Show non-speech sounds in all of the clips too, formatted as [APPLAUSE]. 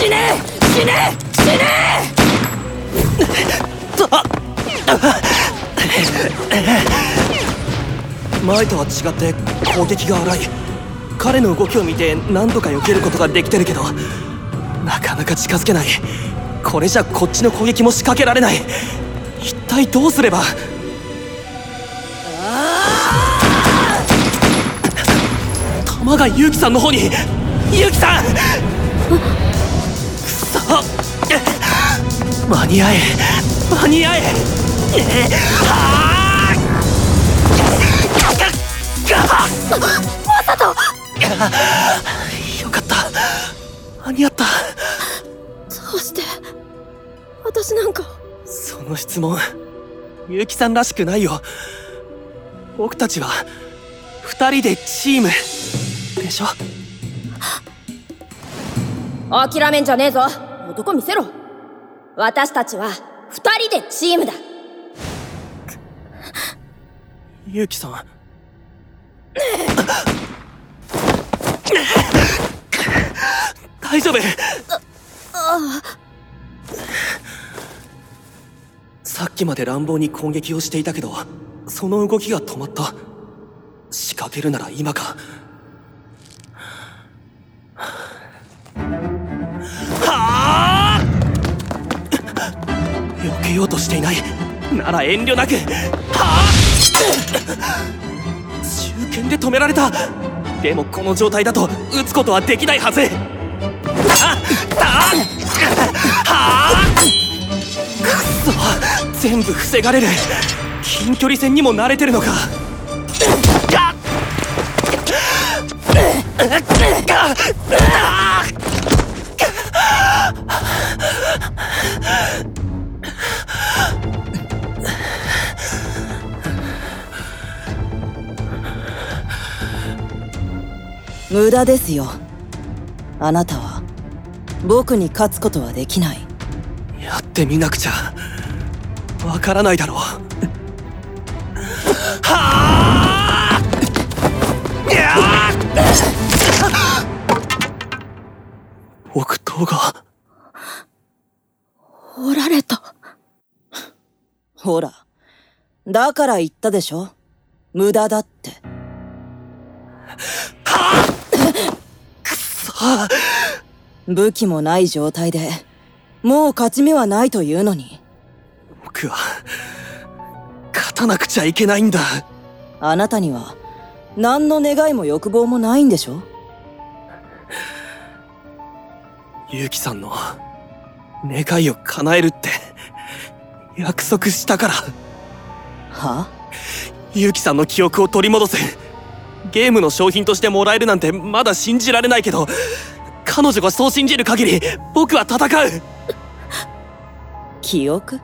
死ね死ね死ね前とは違って攻撃が荒い。彼の動きを見て何とか避けることができてるけどなかなか近づけない。これじゃこっちの攻撃も仕掛けられない。一体どうすれば？弾がユウキさんの方に！ユウキさん！間に合え。間に合え。はまさと。よかった。間に合った。どうして。私なんか。その質問ユウキさんらしくないよ。僕たちは二人でチーム。でしょ？諦めんじゃねえぞ。男見せろ私たちは二人でチームだ。ユウキさん。大丈夫。さっきまで乱暴に攻撃をしていたけどその動きが止まった。仕掛けるなら今か。避けようとしていない。なら遠慮なく。はあ。中堅で止められた。でもこの状態だと撃つことはできないはず。ああ。はあ。くそ全部防がれる。近距離戦にも慣れてるのか。が無駄ですよ。あなたは僕に勝つことはできない。やってみなくちゃ。わからないだろう。はあいや僕とが。おられた。ほらだから言ったでしょ。無駄だってはあ武器もない状態でもう勝ち目はないというのに。僕は勝たなくちゃいけないんだ。あなたには何の願いも欲望もないんでしょユウキさんの願いを叶えるって約束したから。は？ユウキさんの記憶を取り戻すゲームの商品としてもらえるなんてまだ信じられないけど彼女がそう信じる限り僕は戦う。記憶？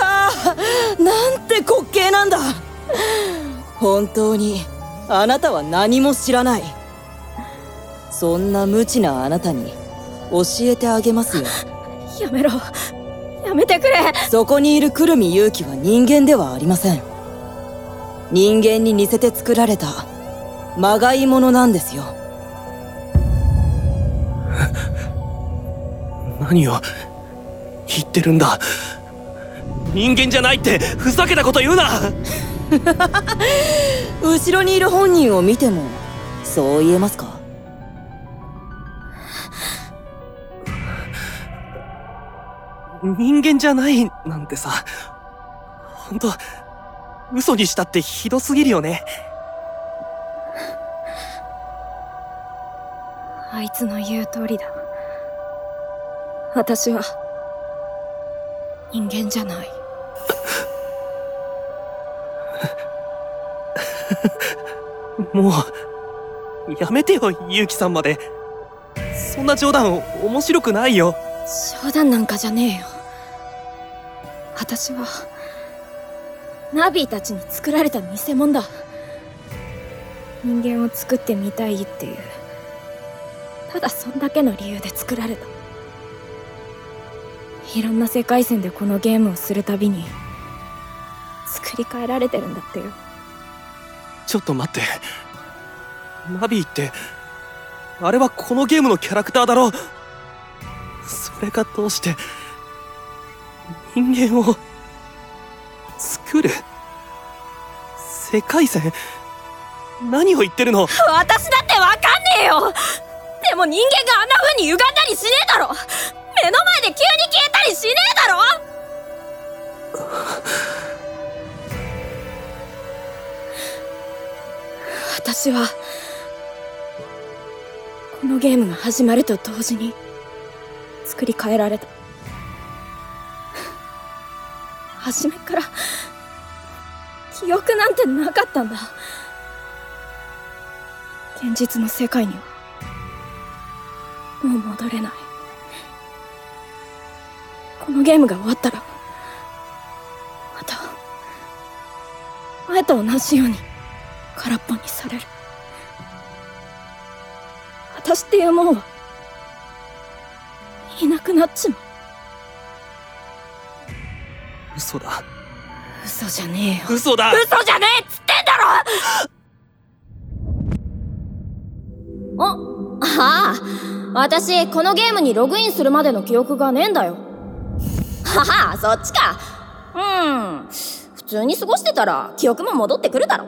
あ [LAUGHS] あなんて滑稽なんだ。本当にあなたは何も知らない。そんな無知なあなたに教えてあげますよ。やめろやめてくれ。そこにいるくるみ勇気は人間ではありません。人間に似せて作られたまがいものなんですよ。[LAUGHS] 何を？言ってるんだ。人間じゃないってふざけたこと言うな。[LAUGHS] 後ろにいる本人を見てもそう言えますか？人間じゃないなんてさ。本当嘘にしたってひどすぎるよね。あいつの言う通りだ。私は人間じゃない。[LAUGHS] もうやめてよユウキさんまで。そんな冗談面白くないよ。冗談なんかじゃねえよ私はナビーたちに作られた偽物だ。人間を作ってみたいっていうただそんだけの理由で作られた。いろんな世界線でこのゲームをするたびに作り変えられてるんだってよ。ちょっと待って。ナビーってあれはこのゲームのキャラクターだろそれがどうして人間を作る？世界線？何を言ってるの？私だってわかんねえよ！でも人間があんな風に歪んだりしねえだろ！目の前で急に消えたりしねえだろ！私はこのゲームが始まると同時に作り変えられた。初めから記憶なんてなかったんだ。現実の世界にはもう戻れない。このゲームが終わったらまた前と同じように空っぽにされる。私っていうもんはいなくなっちまう。嘘だ嘘じゃねえよ嘘だ嘘じゃねえっつってんだろあ、ああ、私、このゲームにログインするまでの記憶がねえんだよ。はは、そっちか。うん。普通に過ごしてたら記憶も戻ってくるだろ。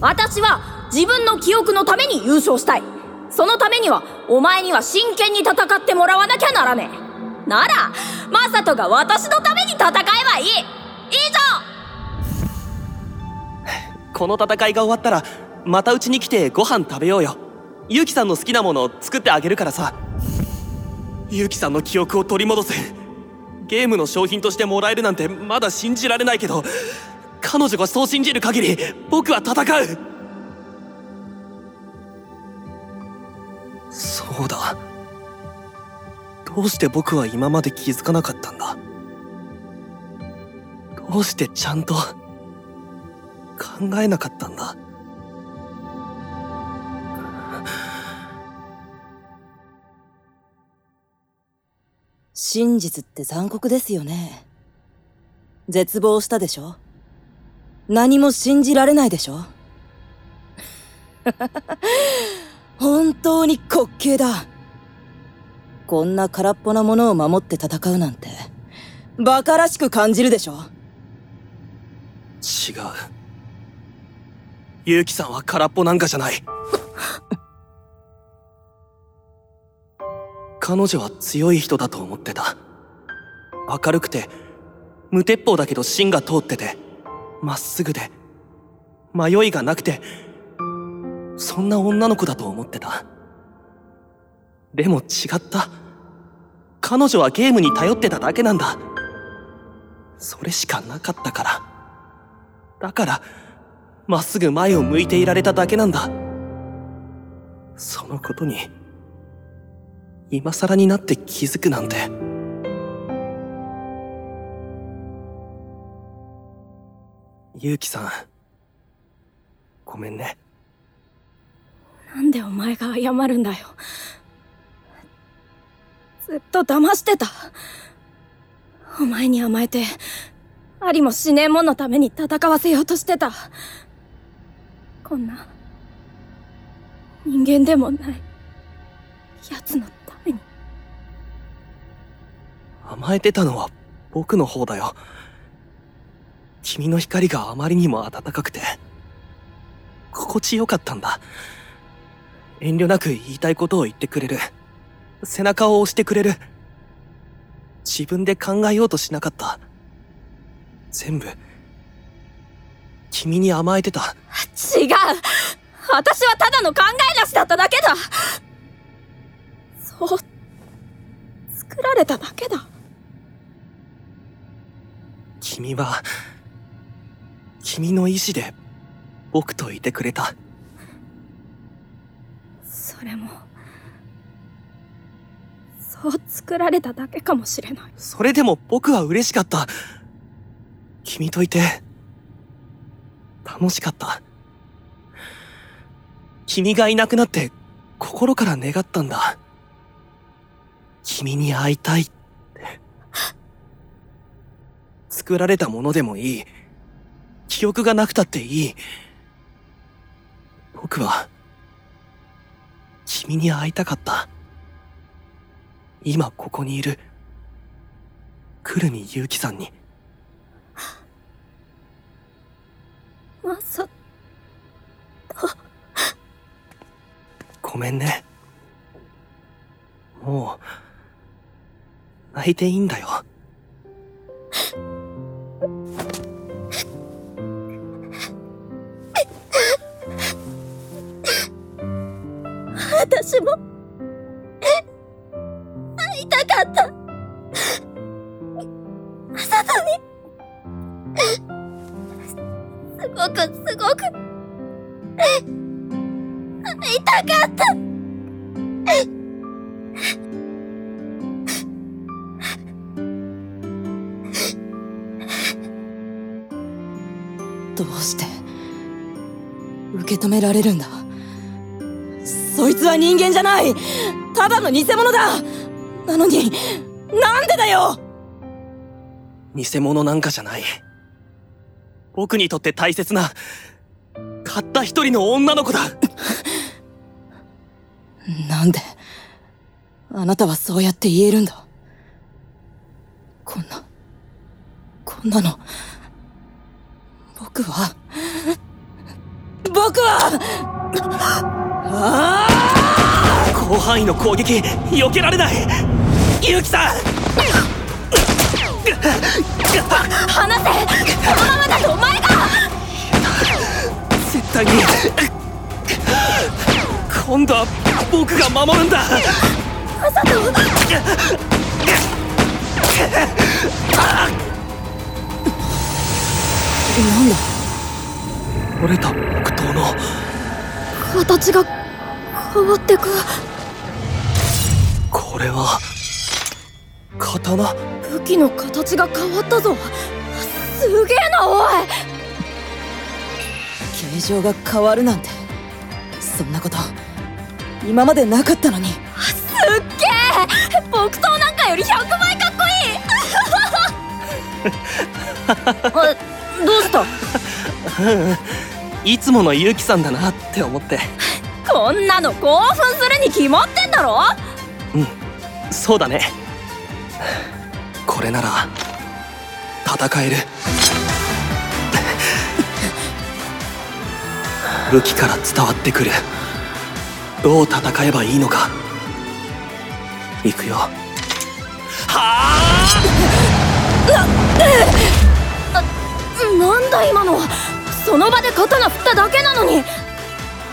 私は自分の記憶のために優勝したい。そのためには、お前には真剣に戦ってもらわなきゃならねえ。なら、マサトが私のために戦えばいい。以上。[LAUGHS] この戦いが終わったらまたうちに来てご飯食べようよ。ゆうきさんの好きなものを作ってあげるからさ。ゆうきさんの記憶を取り戻せ。ゲームの商品としてもらえるなんてまだ信じられないけど彼女がそう信じる限り僕は戦う。そうだ。どうして僕は今まで気づかなかったんだ？どうしてちゃんと考えなかったんだ？真実って残酷ですよね。絶望したでしょ？何も信じられないでしょ？[LAUGHS] 本当に滑稽だ。こんな空っぽなものを守って戦うなんて、馬鹿らしく感じるでしょ？違う。結城さんは空っぽなんかじゃない。[LAUGHS] 彼女は強い人だと思ってた。明るくて無鉄砲だけど芯が通っててまっすぐで迷いがなくてそんな女の子だと思ってたでも違った彼女はゲームに頼ってただけなんだそれしかなかったからだから、まっすぐ前を向いていられただけなんだ。そのことに、今更になって気づくなんて。ゆうきさん、ごめんね。なんでお前が謝るんだよ。ずっと騙してた。お前に甘えて、ありもしねえもんのために戦わせようとしてた。こんな、人間でもない、奴のために。甘えてたのは僕の方だよ。君の光があまりにも暖かくて、心地よかったんだ。遠慮なく言いたいことを言ってくれる。背中を押してくれる。自分で考えようとしなかった。全部、君に甘えてた。違う私はただの考えなしだっただけだそう、作られただけだ。君は、君の意志で僕といてくれた。それも、そう作られただけかもしれない。それでも僕は嬉しかった。君といて、楽しかった。君がいなくなって心から願ったんだ。君に会いたいって。作られたものでもいい。記憶がなくたっていい。僕は君に会いたかった今ここにいる。久留美結城さんに。まさごめんね。もう泣いていいんだよ。私も受け止められるんだ。そいつは人間じゃない。ただの偽物だ。なのになんでだよ。偽物なんかじゃない。僕にとって大切なたった一人の女の子だ。なんであなたはそうやって言えるんだ。こんなこんなの僕は僕はああ広範囲の攻撃避けられない。さん！離せこのままだとお前が。絶対に。今度は僕が守るんだ。マサトなんだ？折れた木刀の。形が変わってく。これは刀。武器の形が変わったぞ。すげえなおい。形状が変わるなんて。そんなこと今までなかったのに。すっげえ。木刀なんかより100倍かっこいい。[LAUGHS] あどうした？いつもの結城さんだなって思って。こんなの興奮するに決まってんだろ？そうだね。これなら戦える。武器から伝わってくる。どう戦えばいいのか。行くよ。はあ？なんだ今の？はその場で刀振っただけなのに。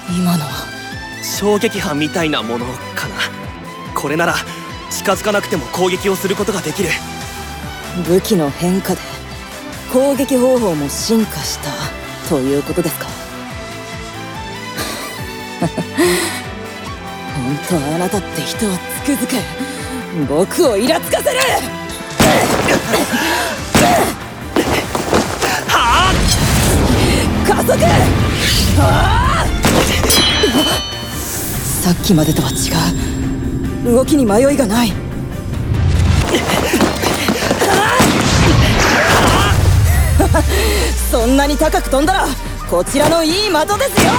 今のは衝撃波みたいなものかな。これなら近づかなくても攻撃をすることができる。武器の変化で攻撃方法も進化した。ということですか。[LAUGHS] 本当あなたって人はつくづく僕をイラつかせる加速ああさっきまでとは違う。動きに迷いがない。そんなに高く飛んだらこちらのいい的ですよ。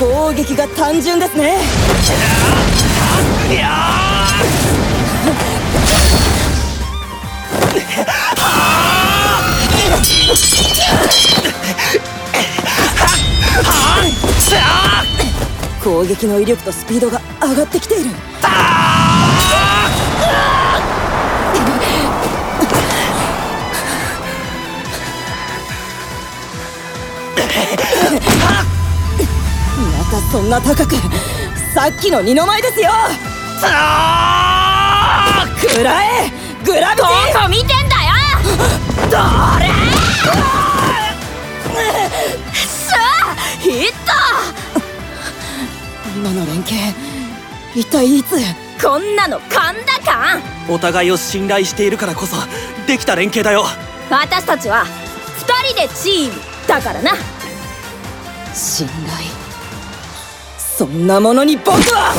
[LAUGHS] 攻撃が単純ですね。攻撃の威力とスピードが上がってきている。またそんな高くさっきの二の舞ですよ。くらえグラビテどこ見てんだよ！どれ今の連携。一体いつ？トこんなの勘だかお互いを信頼しているからこそできた連携だよ。私たちは二人でチームだからな。信頼。そんなものに僕は。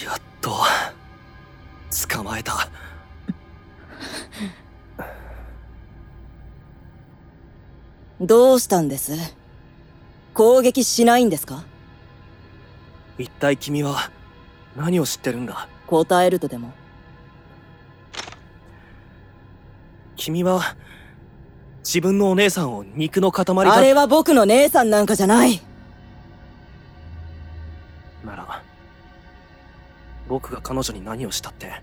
やっとどうしたんです？攻撃しないんですか？一体君は何を知ってるんだ？答えるとでも？君は自分のお姉さんを肉の塊だ。あれは僕の姉さんなんかじゃない。なら僕が彼女に何をしたって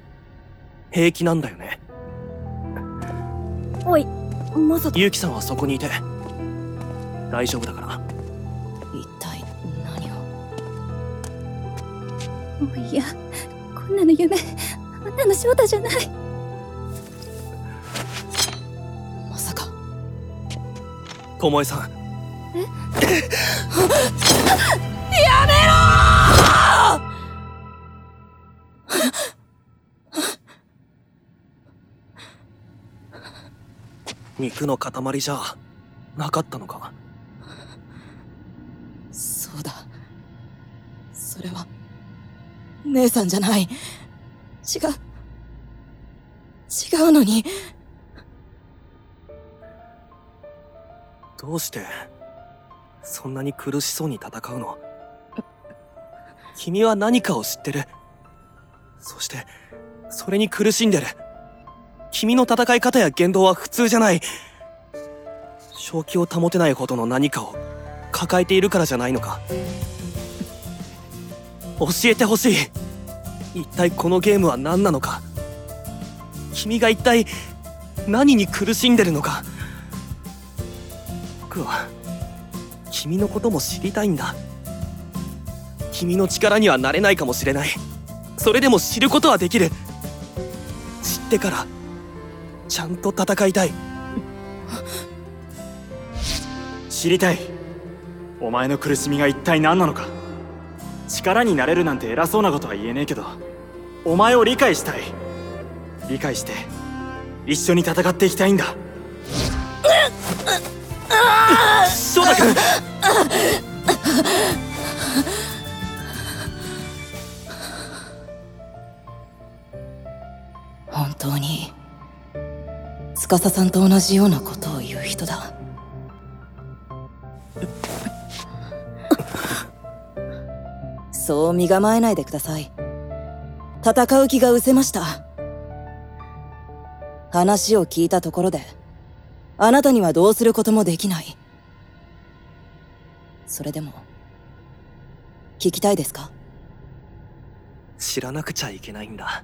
平気なんだよね。おいまさか。ユウキさんはそこにいて大丈夫だから。一体何をもういやこんなの夢あんなの翔太じゃない。まさか。巴さん。肉の塊じゃなかったのか？それは。姉さんじゃない。違う。違うのに。どうしてそんなに苦しそうに戦うの？君は何かを知ってる？そしてそれに苦しんでる。君の戦い方や言動は普通じゃない。正気を保てないほどの何かを抱えているからじゃないのか？教えてほしい。一体このゲームは何なのか。君が一体何に苦しんでるのか。僕は君のことも知りたいんだ。君の力にはなれないかもしれない。それでも知ることはできる。知ってからちゃんと戦いたい。知りたい。お前の苦しみが一体何なのか。力になれるなんて偉そうなことは言えねえけどお前を理解したい。理解して一緒に戦っていきたいんだ。翔太君。本当に司さんと同じようなことを言う人だ。そう身構えないでください。戦う気が失せました。話を聞いたところであなたにはどうすることもできない。それでも聞きたいですか？知らなくちゃいけないんだ。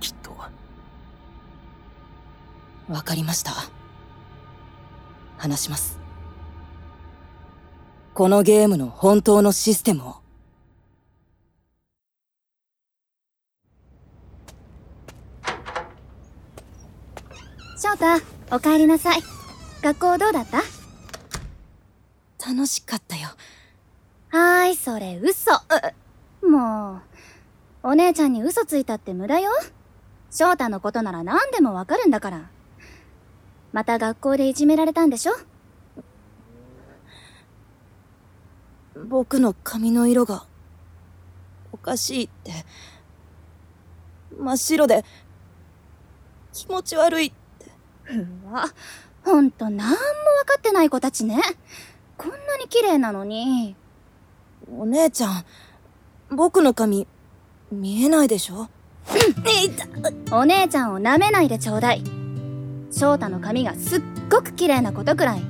きっと。わかりました。話します。このゲームの本当のシステムを翔太お帰りなさい。学校どうだった？楽しかったよ。はーいそれ嘘。もうお姉ちゃんに嘘ついたって無駄よ。翔太のことなら何でもわかるんだから。また学校でいじめられたんでしょ？僕の髪の色がおかしいって。真っ白で気持ち悪い。ってうわ。ほんとなんもわかってない子たちね。こんなに綺麗なのに。お姉ちゃん僕の髪見えないでしょ？お姉ちゃんを舐めないでちょうだい。翔太の髪がすっごく綺麗なことくらい。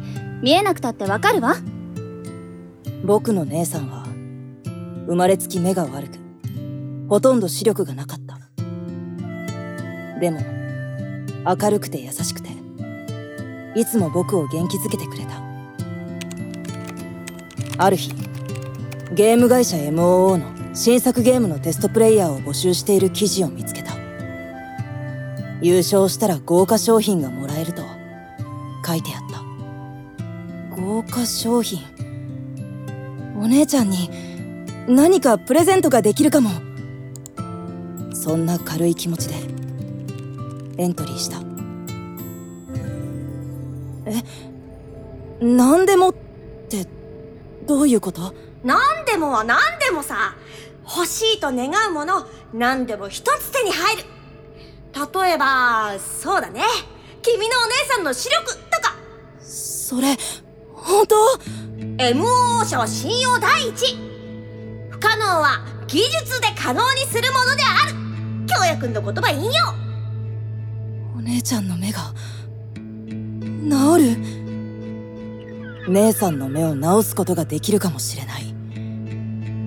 見えなくたってわかるわ。僕の姉さんは生まれつき目が悪くほとんど視力がなかった。でも明るくて優しくて。いつも僕を元気づけてくれた。ある日ゲーム会社 MOO の新作ゲームのテストプレイヤーを募集している記事を見つけた。優勝したら豪華商品がもらえると書いてあった。豪華商品？お姉ちゃんに何かプレゼントができるかも。そんな軽い気持ちでエントリーした。え？何でもってどういうこと？何でもは何でもさ。欲しいと願うもの何でも一つ手に入る。例えばそうだね。君のお姉さんの視力とか。そそれ本当？MOO 社は信用第一。不可能は技術で可能にするものである。京也くんの言葉引用お姉ちゃんの目が。治る？姉さんの目を治すことができるかもしれない。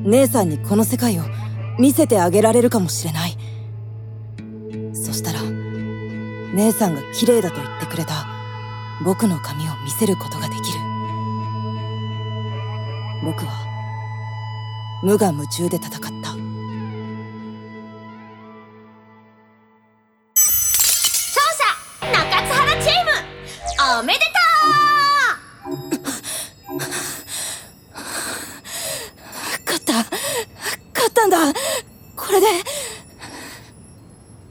姉さんにこの世界を見せてあげられるかもしれない。そしたら姉さんが綺麗だと言ってくれた僕の髪を見せることができる。僕は無我夢中で戦った。おめでと勝った。勝ったんだ。これで。う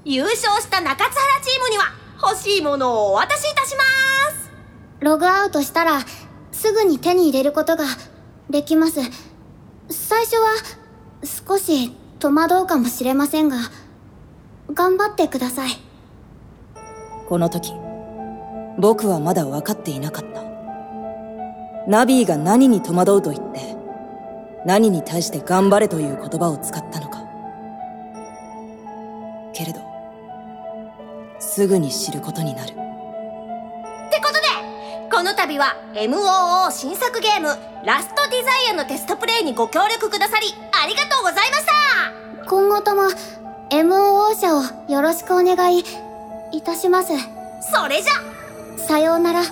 優勝した中津原チームには欲しいものをお渡しいたします。ログアウトしたらすぐに手に入れることができます。最初は少し戸惑うかもしれませんが頑張ってください。この時僕はまだ分かっていなかった。ナビーが何に戸惑うと言って何に対して頑張れという言葉を使ったのか。けれどすぐに知ることになる。ってことでこの度は MOO 新作ゲームラストデザイアのテストプレイにご協力くださりありがとうございました。今後とも MOO 社をよろしくお願いいたします。それじゃさようなら。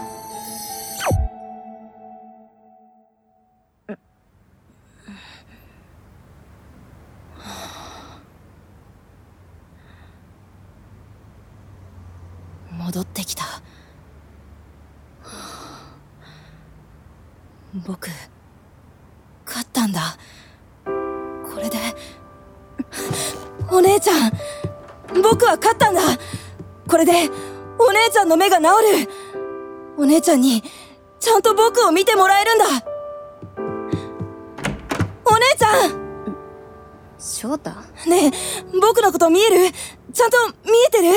戻ってきた。僕勝ったんだ。これでお姉ちゃん僕は勝ったんだ。これでお姉ちゃんの目が治る。お姉ちゃんにちゃんと僕を見てもらえるんだ。お姉ちゃん！翔太？ねえ僕のこと見える？ちゃんと見えてる？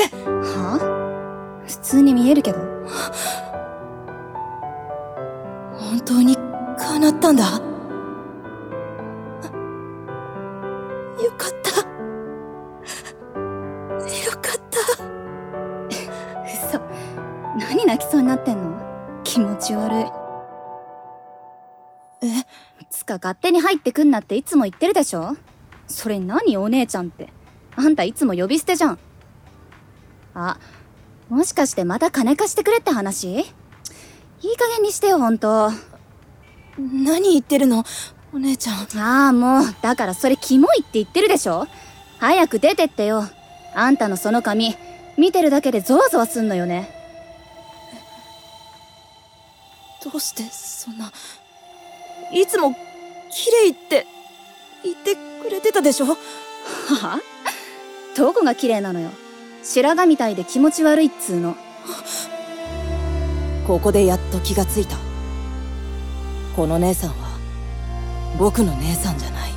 は普通に見えるけど。本当に叶ったんだ勝手に入ってくんなっていつも言ってるでしょ？それ何お姉ちゃんって。あんたいつも呼び捨てじゃん。あもしかしてまた金貸してくれって話？いい加減にしてよほんと何言ってるの？お姉ちゃん。ああもうだからそれキモいって言ってるでしょ？早く出てってよ。あんたのその髪見てるだけでゾワゾワすんのよね。どうしてそんないつも綺麗って言ってくれてたでしょ？はあ？どこが綺麗なのよ。白髪みたいで気持ち悪いっつうの。ここでやっと気がついた。この姉さんは僕の姉さんじゃない。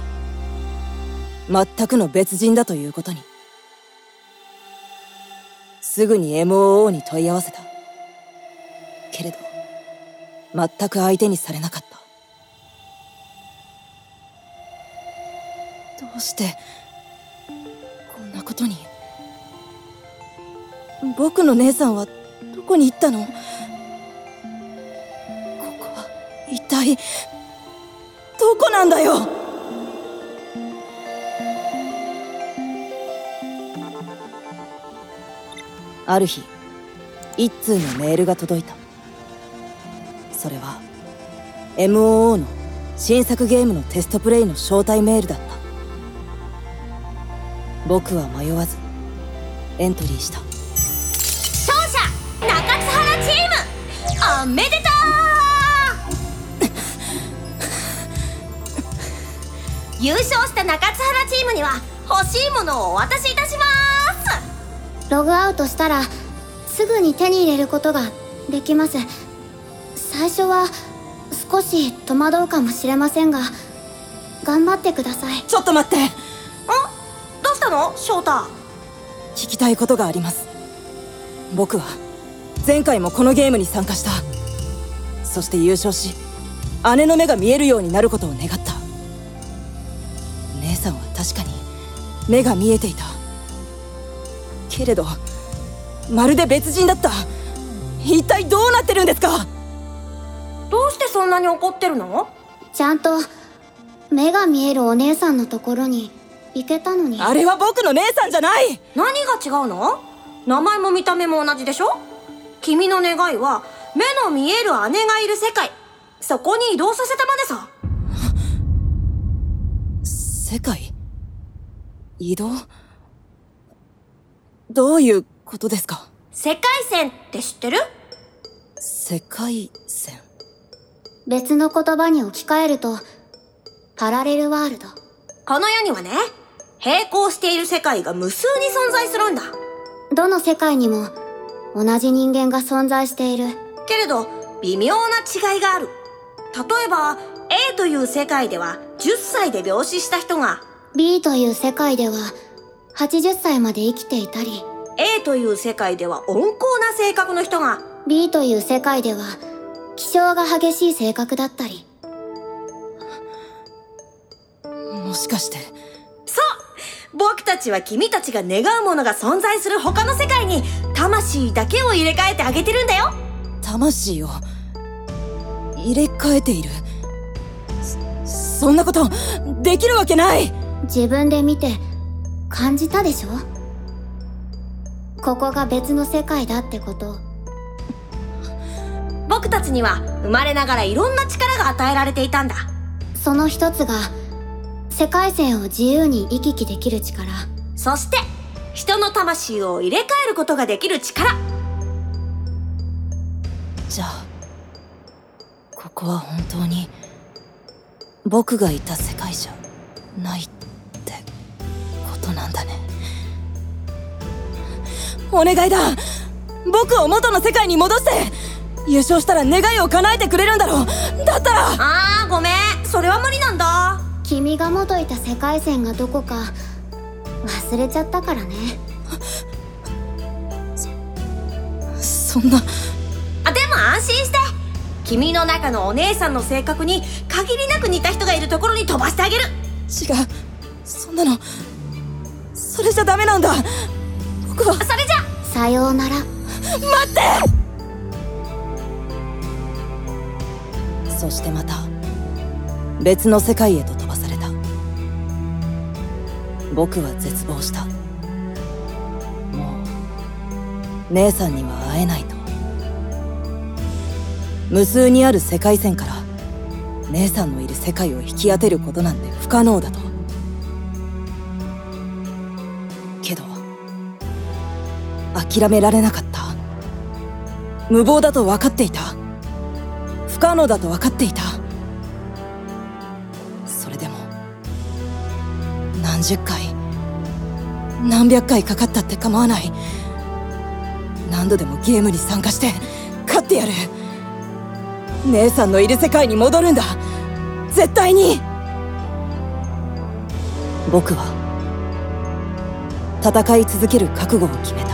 全くの別人だということに。すぐに MOO に問い合わせた。けれど全く相手にされなかったうしてこんなことに。僕の姉さんはどこに行ったの？ここは一体どこなんだよ？ある日一通のメールが届いた。それは MOO の新作ゲームのテストプレイの招待メールだった。僕は迷わずエントリーした。勝者中津原チームおめでとう! [LAUGHS] 優勝した中津原チームには欲しいものをお渡しいたします!ログアウトしたらすぐに手に入れることができます。最初は少し戸惑うかもしれませんが頑張ってください。ちょっと待っての？翔太。聞きたいことがあります。僕は前回もこのゲームに参加した。そして優勝し姉の目が見えるようになることを願った。姉さんは確かに目が見えていた。けれどまるで別人だった。一体どうなってるんですか？どうしてそんなに怒ってるの？ちゃんと目が見えるお姉さんのところに行けたのに。あれは僕の姉さんじゃない！何が違うの？名前も見た目も同じでしょ？君の願いは目の見える姉がいる世界。そこに移動させたまでさ。世界？移動？どういうことですか？世界線って知ってる？世界線。別の言葉に置き換えるとパラレルワールド。この世にはね並行している世界が無数に存在するんだ。どの世界にも同じ人間が存在している。けれど微妙な違いがある。例えば A という世界では10歳で病死した人が B という世界では80歳まで生きていたり。A という世界では温厚な性格の人が B という世界では気性が激しい性格だったり。もしかして僕たちは君たちが願うものが存在する他の世界に魂だけを入れ替えてあげてるんだよ。魂を入れ替えている。そそんなことできるわけない。自分で見て感じたでしょ？ここが別の世界だってこと。僕たちには生まれながらいろんな力が与えられていたんだ。その一つが世界線を自由に行き来できる力。そして人の魂を入れ替えることができる力。じゃあここは本当に僕がいた世界じゃないってことなんだね。お願いだ。僕を元の世界に戻して優勝したら願いを叶えてくれるんだろう。だったら。あーごめん。それは無理なんだ君が元いた世界線がどこか忘れちゃったからね。そんな。あでも安心して。君の中のお姉さんの性格に限りなく似た人がいるところに飛ばしてあげる。違う。そんなの。それじゃダメなんだ。僕は。それじゃ。さようなら。待って。そしてまた別の世界へと僕は絶望した。もう姉さんには会えないと。無数にある世界線から姉さんのいる世界を引き当てることなんて不可能だと。けど諦められなかった。無謀だと分かっていた。不可能だと分かっていた。何十回。何百回かかったって構わない。何度でもゲームに参加して勝ってやる。姉さんのいる世界に戻るんだ。絶対に。僕は戦い続ける覚悟を決めた。